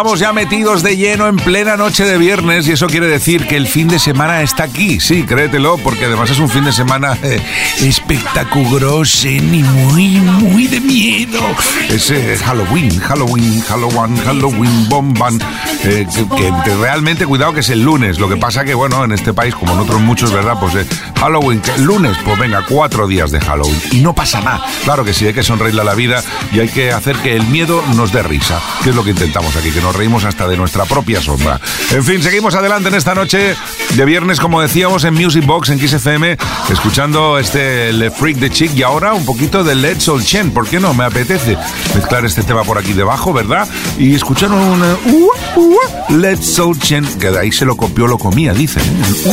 Estamos ya metidos de lleno en plena noche de viernes y eso quiere decir que el fin de semana está aquí. Sí, créetelo, porque además es un fin de semana eh, espectaculoso y muy, muy de miedo. Es eh, Halloween, Halloween, Halloween, Halloween, bomban. Eh, que, realmente, cuidado que es el lunes. Lo que pasa que, bueno, en este país, como en otros muchos, ¿verdad? Pues Halloween, que lunes, pues venga, cuatro días de Halloween. Y no pasa nada. Claro que sí, hay que sonreírle a la vida y hay que hacer que el miedo nos dé risa, que es lo que intentamos aquí, nos reímos hasta de nuestra propia sombra. En fin, seguimos adelante en esta noche de viernes, como decíamos, en Music Box, en Kiss FM, escuchando este Le Freak de Chick y ahora un poquito de Let's All Chen. ¿Por qué no? Me apetece mezclar este tema por aquí debajo, ¿verdad? Y escuchar un uh, Let's All Chen, que de ahí se lo copió, lo comía, dicen. Let's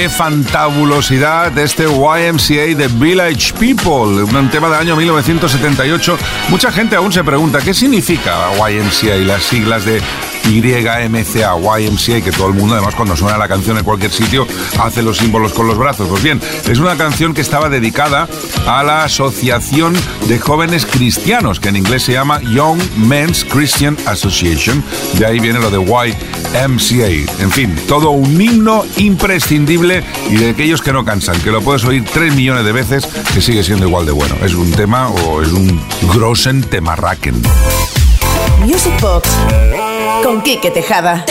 Qué fantabulosidad este YMCA de Village People, un tema del año 1978. Mucha gente aún se pregunta qué significa YMCA y las siglas de YMCA, YMCA, que todo el mundo, además, cuando suena la canción en cualquier sitio, hace los símbolos con los brazos. Pues bien, es una canción que estaba dedicada a la Asociación de Jóvenes Cristianos, que en inglés se llama Young Men's Christian Association. De ahí viene lo de YMCA. En fin, todo un himno imprescindible y de aquellos que no cansan, que lo puedes oír tres millones de veces, que sigue siendo igual de bueno. Es un tema o es un grossen temarraken. Music Box con Quique Tejada.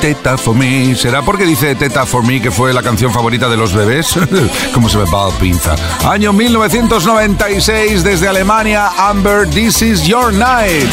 Teta for me. ¿Será porque dice Teta for me que fue la canción favorita de los bebés? ¿Cómo se ve Val Pinza? Año 1996 desde Alemania, Amber, This is your night.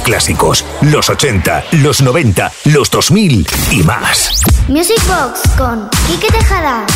Clásicos, los 80, los 90, los 2000 y más. Music Box con Kike Tejada.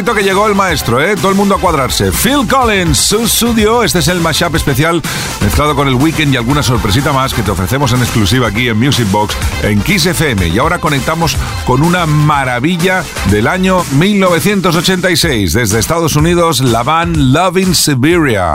Ojito que llegó el maestro, ¿eh? Todo el mundo a cuadrarse. Phil Collins, su estudio. Este es el mashup especial mezclado con el weekend y alguna sorpresita más que te ofrecemos en exclusiva aquí en Music Box en Kiss FM. Y ahora conectamos con una maravilla del año 1986. Desde Estados Unidos, la band Loving Siberia.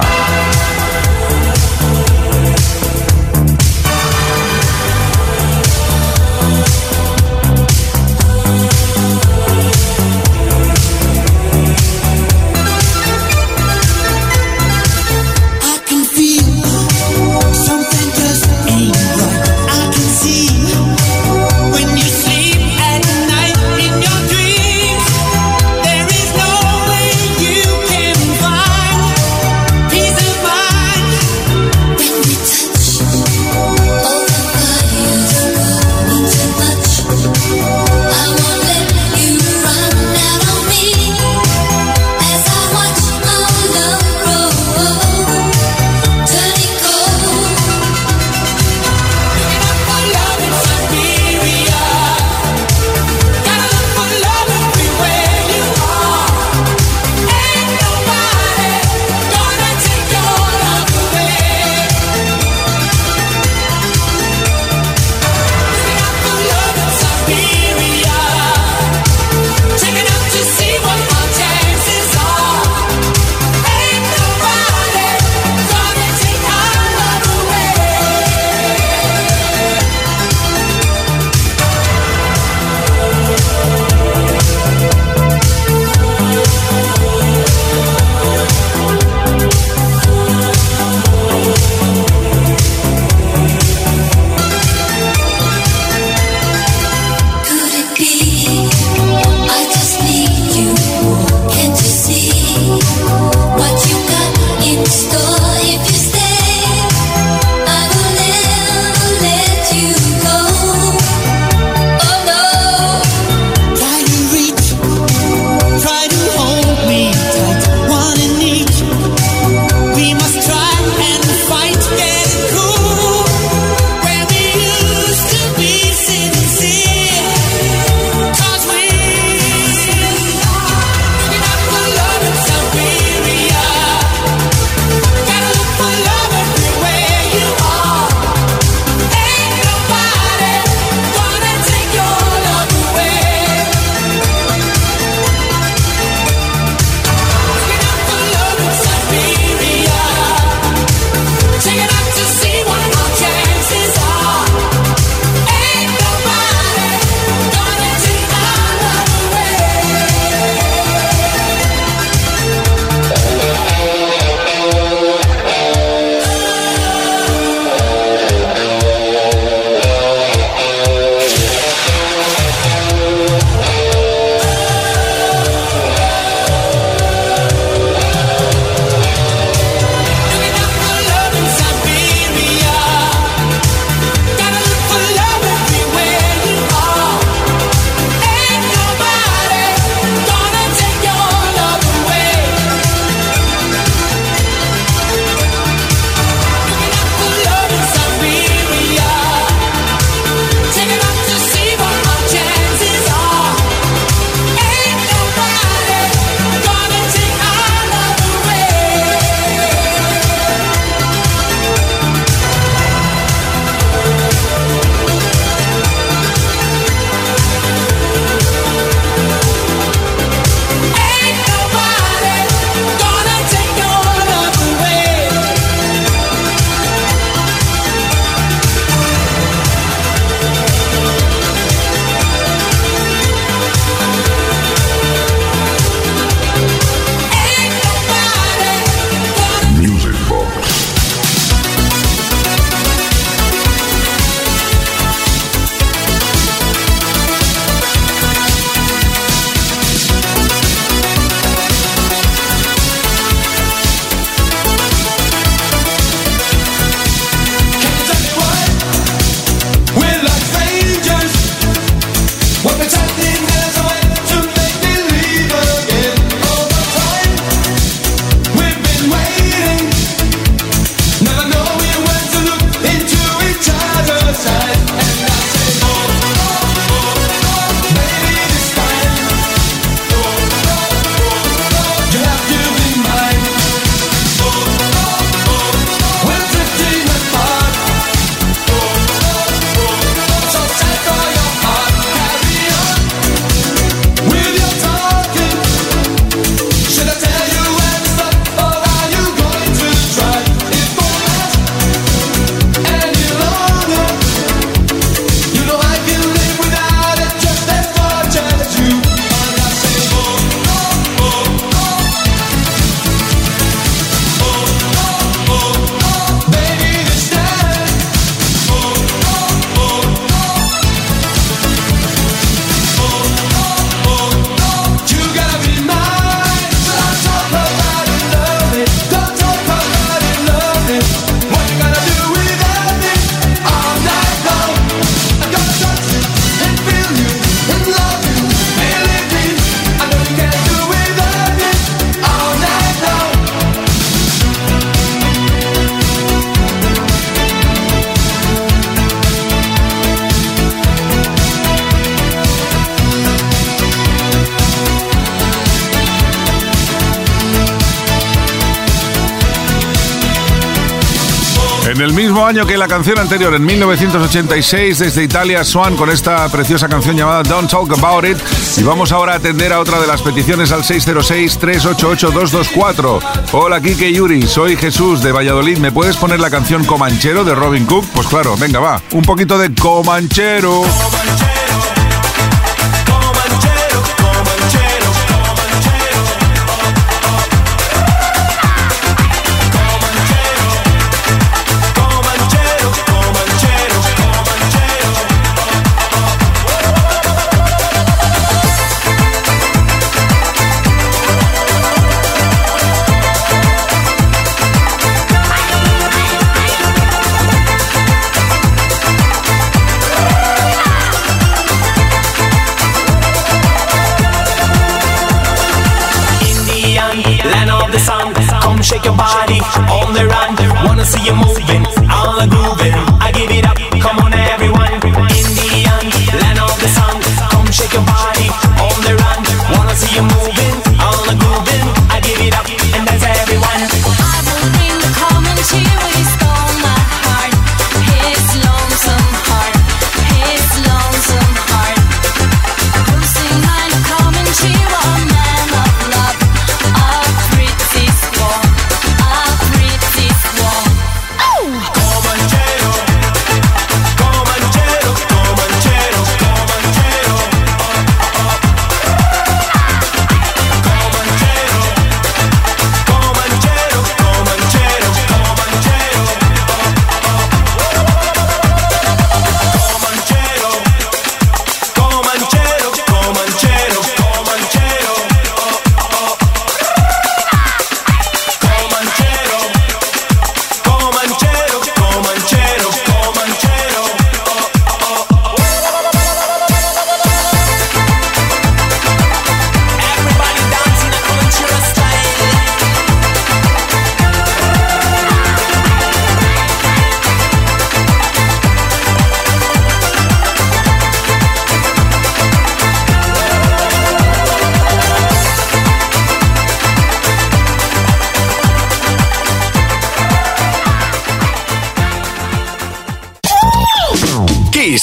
La canción anterior, en 1986, desde Italia, Swan con esta preciosa canción llamada Don't Talk About It. Y vamos ahora a atender a otra de las peticiones al 606-388-224. Hola, Kike Yuri, soy Jesús de Valladolid. ¿Me puedes poner la canción Comanchero de Robin Cook? Pues claro, venga, va. Un poquito de Comanchero. shake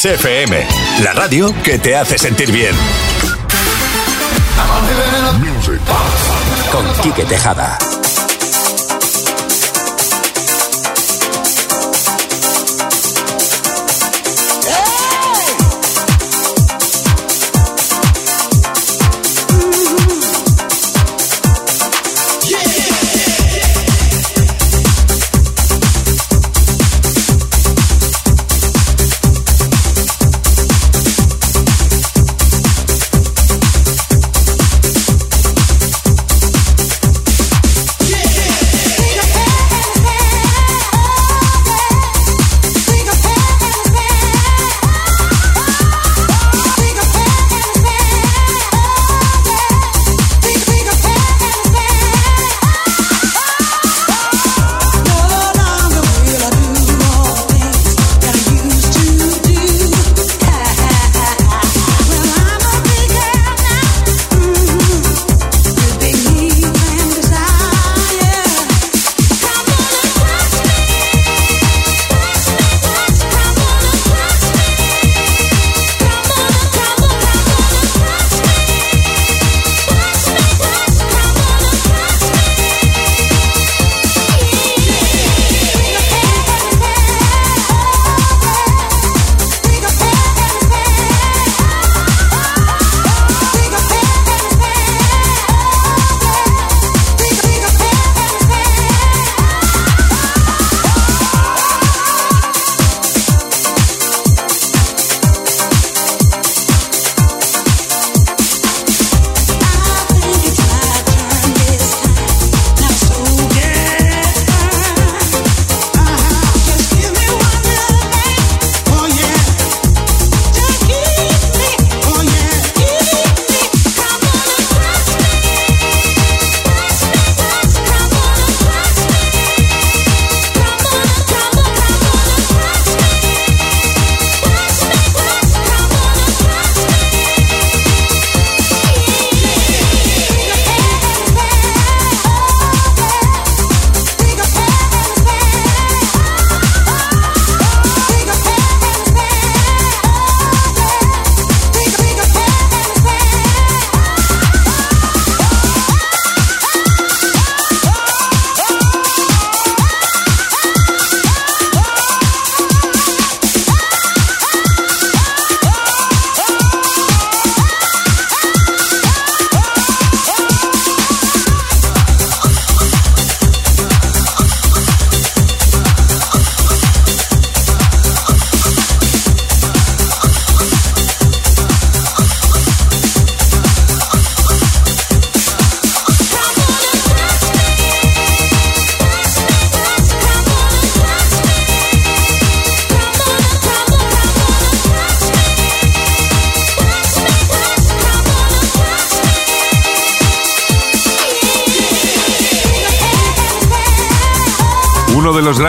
FM, la radio que te hace sentir bien. Con Quique Tejada.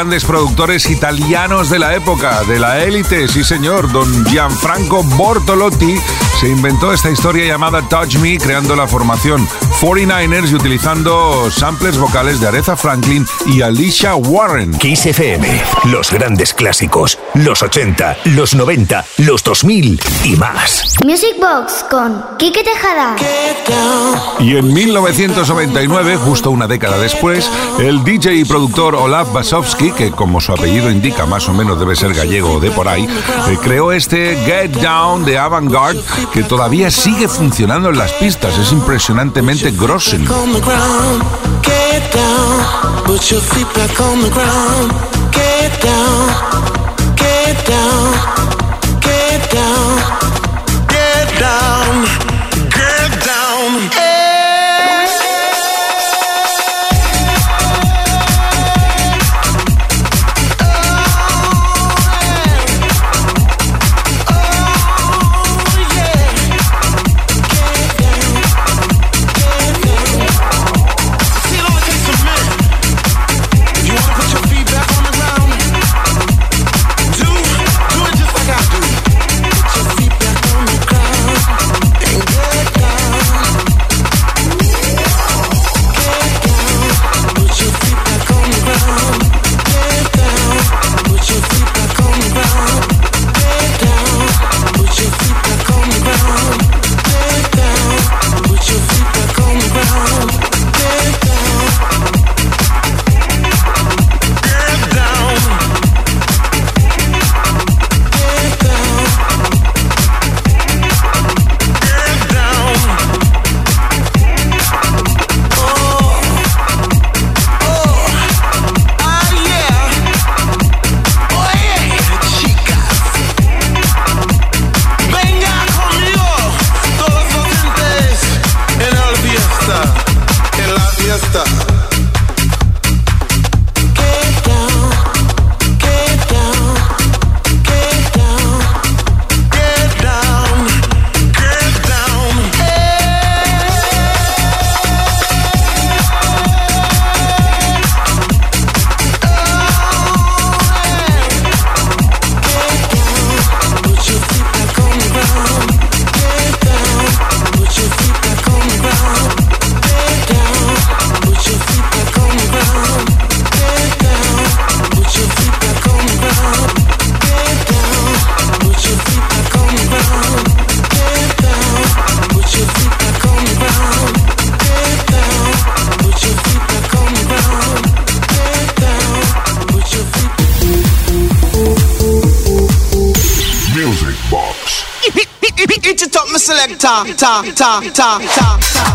Grandes productores italianos de la época, de la élite, sí señor, don Gianfranco Bortolotti, se inventó esta historia llamada Touch Me, creando la formación 49ers y utilizando samples vocales de Aretha Franklin y Alicia Warren. Kiss FM, los grandes clásicos, los 80, los 90, los 2000 y más. Music Box con Quique Tejada. Y en 1999, justo una década después, el DJ y productor Olaf Basowski, que como su apellido indica más o menos debe ser gallego o de por ahí, eh, creó este Get Down de Avantgarde que todavía sigue funcionando en las pistas. Es impresionantemente grossen. Ta ta ta ta ta sun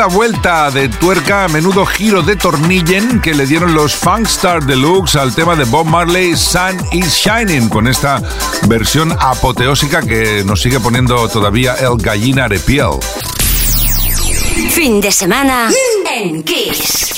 Menuda vuelta de tuerca, menudo giro de tornillen que le dieron los Funkstar Deluxe al tema de Bob Marley, Sun is Shining, con esta versión apoteósica que nos sigue poniendo todavía el gallina de piel. Fin de semana en Kiss.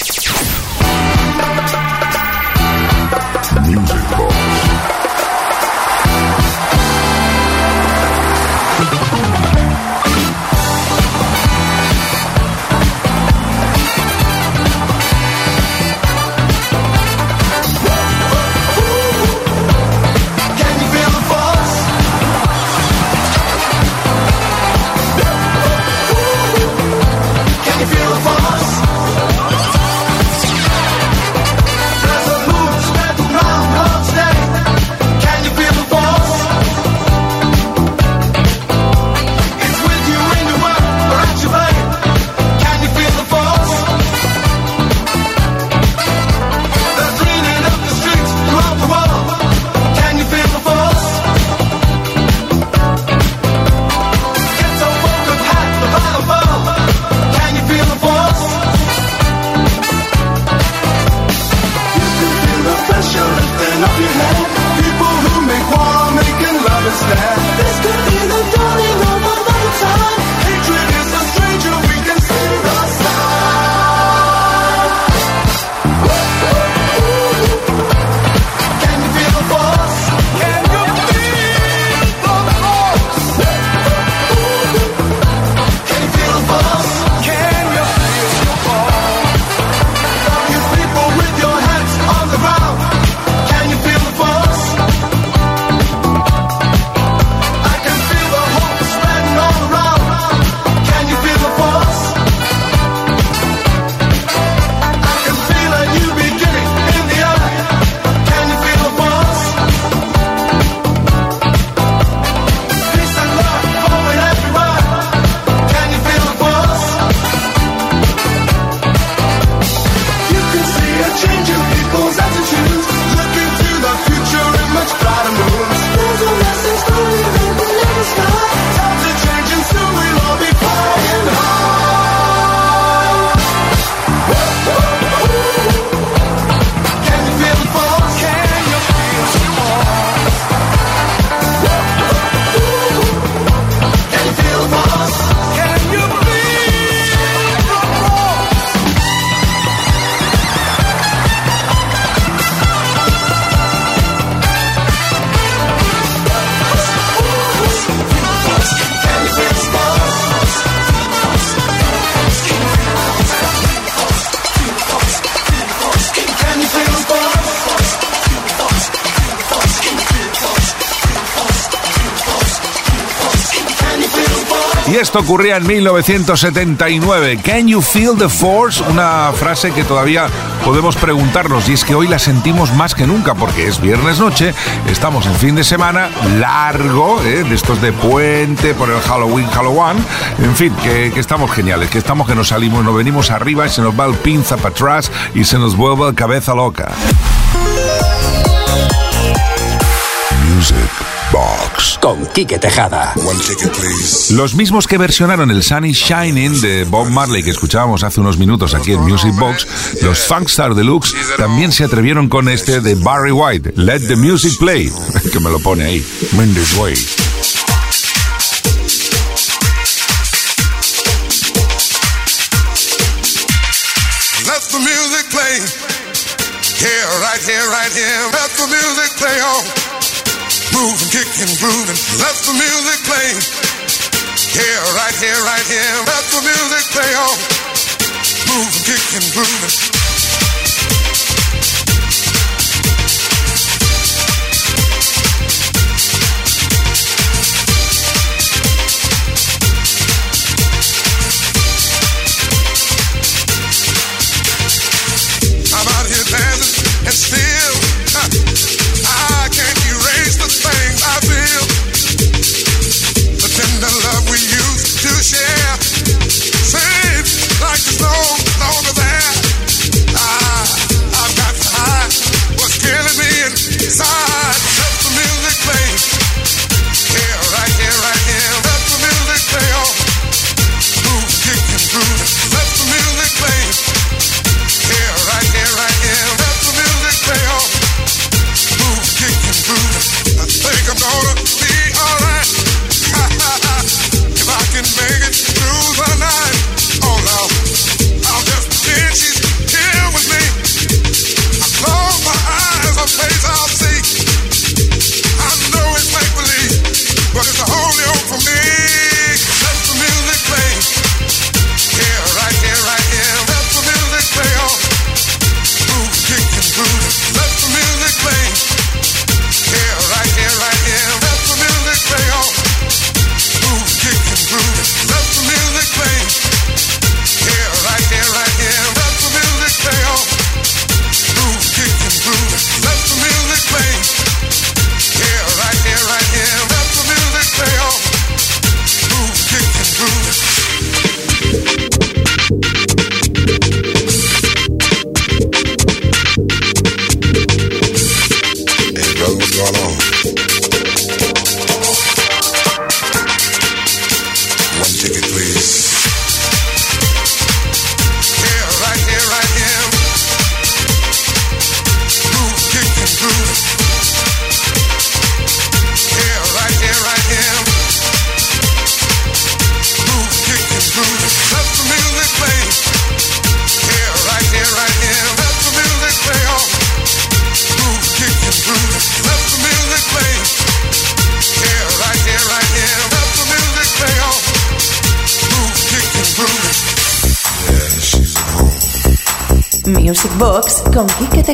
Esto ocurría en 1979. Can you feel the force? Una frase que todavía podemos preguntarnos y es que hoy la sentimos más que nunca porque es viernes noche, estamos en fin de semana largo, ¿eh? de estos de puente por el Halloween, Halloween, en fin, que, que estamos geniales, que estamos que nos salimos, nos venimos arriba y se nos va el pinza para atrás y se nos vuelve la cabeza loca. Music Box. Con Quique Tejada. One ticket, please. Los mismos que versionaron el Sun is Shining de Bob Marley que escuchábamos hace unos minutos aquí en Music Box, los Funkstar Deluxe también se atrevieron con este de Barry White, Let the Music Play, que me lo pone ahí, Mendes Way. Let the music play. Here, right here, right here. Let the music play on. Moving, kicking, grooving. Let the music play. Here, right here, right here. Let the music play on. Moving, kicking, grooving.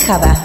Tejada.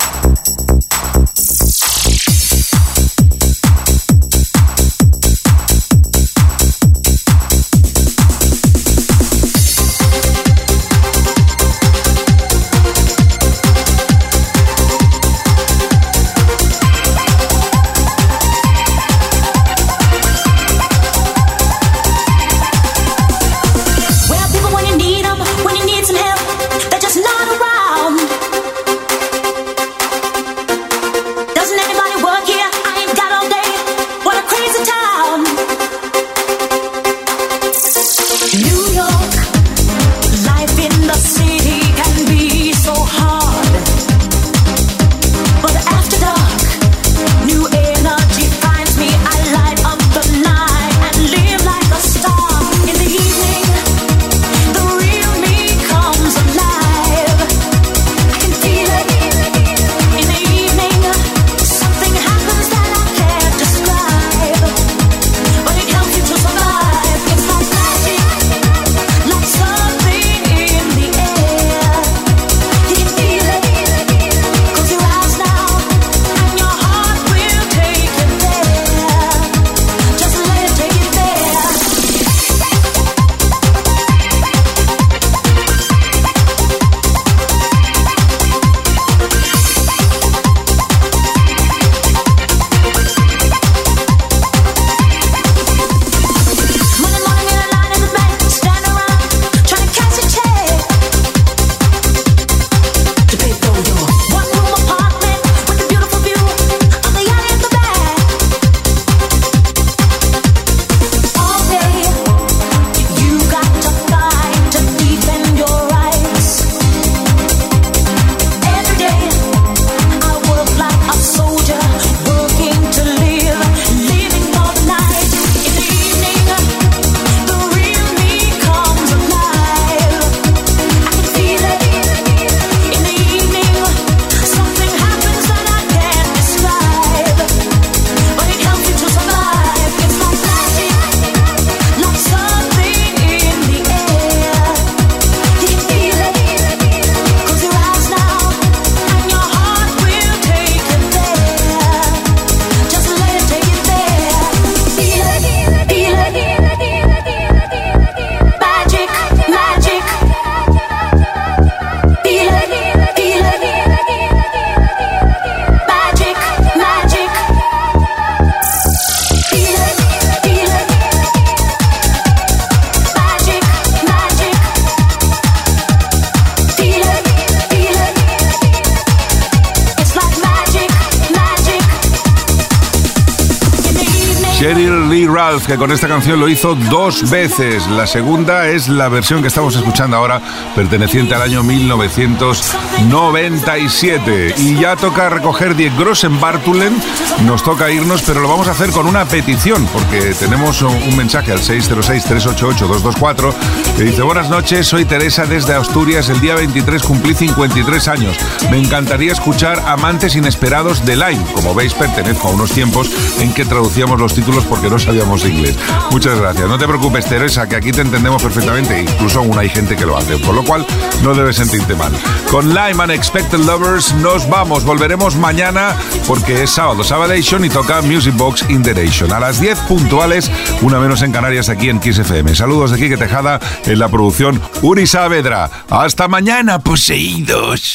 Con esta canción lo hizo dos veces. La segunda es la versión que estamos escuchando ahora, perteneciente al año 1997. Y ya toca recoger 10 Grossen Bartulen. Nos toca irnos, pero lo vamos a hacer con una petición, porque tenemos un mensaje al 606-388-224 que dice: Buenas noches, soy Teresa desde Asturias. El día 23 cumplí 53 años. Me encantaría escuchar Amantes Inesperados de Line. Como veis, pertenezco a unos tiempos en que traducíamos los títulos porque no sabíamos inglés. Muchas gracias. No te preocupes, Teresa, que aquí te entendemos perfectamente. Incluso aún hay gente que lo hace, por lo cual no debes sentirte mal. Con Lime Unexpected Lovers nos vamos. Volveremos mañana porque es sábado, Sabadation y toca Music Box in the Nation. A las 10 puntuales, una menos en Canarias aquí en Kiss FM. Saludos de Quique Tejada en la producción Uri Saavedra. Hasta mañana, poseídos.